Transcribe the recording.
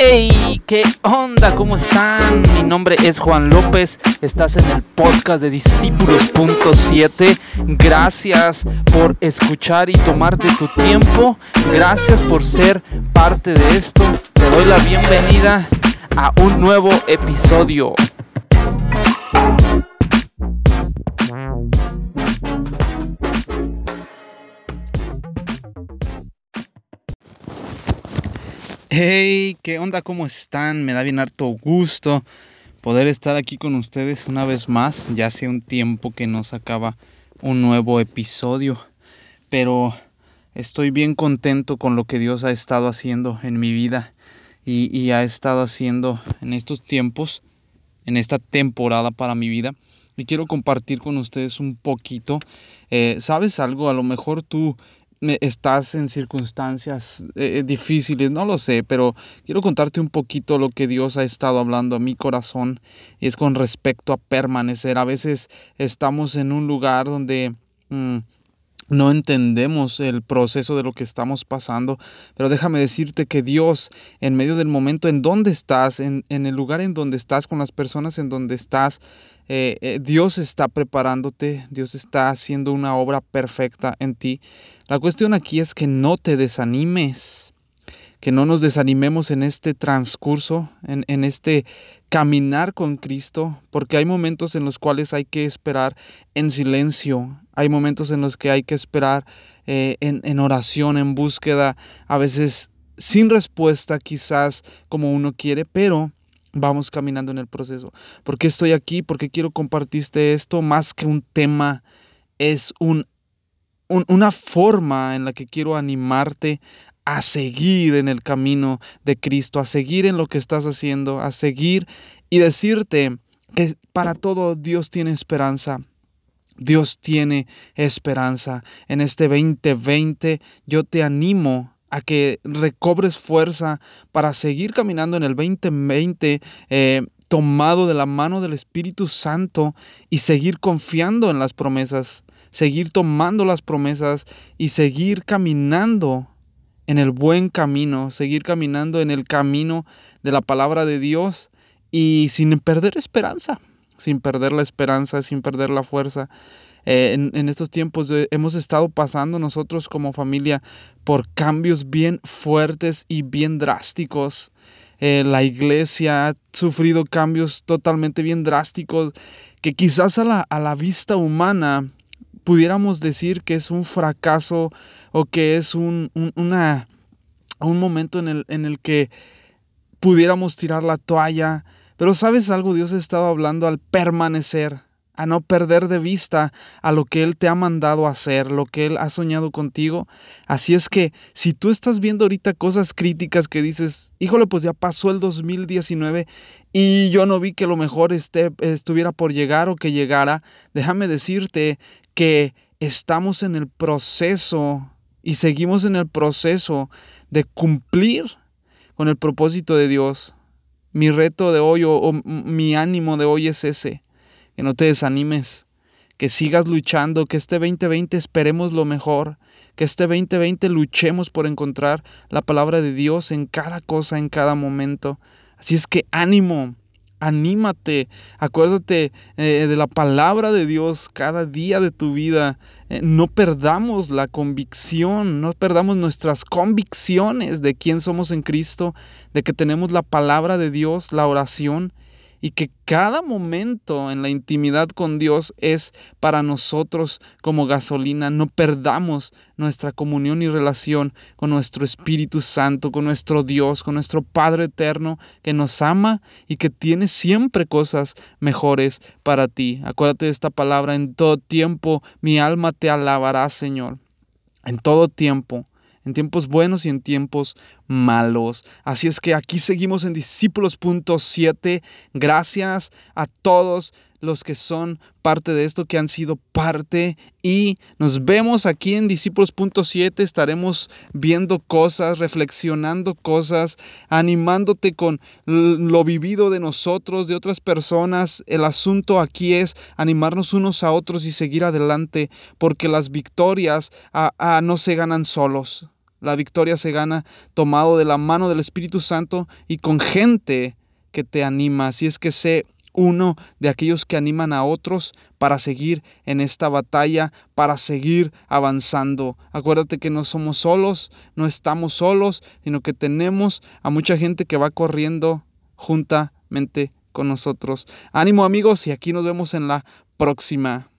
Hey, ¿qué onda? ¿Cómo están? Mi nombre es Juan López. Estás en el podcast de Discípulos.7. Gracias por escuchar y tomarte tu tiempo. Gracias por ser parte de esto. Te doy la bienvenida a un nuevo episodio. Hey, ¿qué onda? ¿Cómo están? Me da bien harto gusto poder estar aquí con ustedes una vez más. Ya hace un tiempo que nos acaba un nuevo episodio, pero estoy bien contento con lo que Dios ha estado haciendo en mi vida y, ha estado haciendo en estos tiempos, en esta temporada para mi vida. Y quiero compartir con ustedes un poquito. Eh, ¿Sabes algo? A lo mejor tú estás en circunstancias eh, difíciles, no lo sé, pero quiero contarte un poquito lo que Dios ha estado hablando a mi corazón y es con respecto a permanecer. A veces estamos en un lugar donde mm, no entendemos el proceso de lo que estamos pasando, pero déjame decirte que Dios, en medio del momento en donde estás, en, en el lugar en donde estás, con las personas en donde estás, eh, eh, Dios está preparándote, Dios está haciendo una obra perfecta en ti. La cuestión aquí es que no te desanimes, que no nos desanimemos en este transcurso, en, este caminar con Cristo, porque hay momentos en los cuales hay que esperar en silencio, hay momentos en los que hay que esperar eh, en, en oración, en búsqueda, a veces sin respuesta quizás como uno quiere, pero vamos caminando en el proceso. ¿Por qué estoy aquí? ¿Por qué quiero compartirte esto? Más que un tema, es un, una forma en la que quiero animarte a seguir en el camino de Cristo, a seguir en lo que estás haciendo, a seguir y decirte que para todo Dios tiene esperanza. Dios tiene esperanza. En este 2020 yo te animo a que recobres fuerza para seguir caminando en el 2020 eh, tomado de la mano del Espíritu Santo y seguir confiando en las promesas, seguir tomando las promesas y seguir caminando en el buen camino, seguir caminando en el camino de la palabra de Dios y sin perder esperanza, sin perder la esperanza, sin perder la fuerza. Eh, en, estos tiempos hemos estado pasando nosotros como familia por cambios bien fuertes y bien drásticos. Eh, la iglesia ha sufrido cambios totalmente bien drásticos que quizás a la, a la vista humana pudiéramos decir que es un fracaso o que es un, una, un momento en el, en el que pudiéramos tirar la toalla. Pero sabes algo, Dios ha estado hablando al permanecer, a no perder de vista a lo que Él te ha mandado hacer, lo que Él ha soñado contigo. Así es que si tú estás viendo ahorita cosas críticas que dices, híjole, pues ya pasó el 2019 y yo no vi que lo mejor esté, estuviera por llegar o que llegara, déjame decirte que estamos en el proceso y seguimos en el proceso de cumplir con el propósito de Dios. Mi reto de hoy o mi ánimo de hoy es ese que no te desanimes, que sigas luchando, que este 2020 esperemos lo mejor, que este 2020 luchemos por encontrar la palabra de Dios en cada cosa, en cada momento. Así es que ánimo, anímate, acuérdate eh, de la palabra de Dios cada día de tu vida. Eh, no perdamos la convicción, no perdamos nuestras convicciones de quién somos en Cristo, de que tenemos la palabra de Dios, la oración y que cada momento en la intimidad con Dios es para nosotros como gasolina. No perdamos nuestra comunión y relación con nuestro Espíritu Santo, con nuestro Dios, con nuestro Padre Eterno que nos ama y que tiene siempre cosas mejores para ti. Acuérdate de esta palabra, en todo tiempo mi alma te alabará, Señor. En todo tiempo en tiempos buenos y en tiempos malos. Así es que aquí seguimos en discípulos.7. Gracias a todos los que son parte de esto, que han sido parte. Y nos vemos aquí en Discípulos.7. Estaremos viendo cosas, reflexionando cosas, animándote con lo vivido de nosotros, de otras personas. El asunto aquí es animarnos unos a otros y seguir adelante, porque las victorias no se ganan solos La victoria se gana tomado de la mano del Espíritu Santo y con gente que te anima. Así es que sé uno de aquellos que animan a otros para seguir en esta batalla, para seguir avanzando. Acuérdate que no somos solos, no estamos solos, sino que tenemos a mucha gente que va corriendo juntamente con nosotros. Ánimo amigos y aquí nos vemos en la próxima.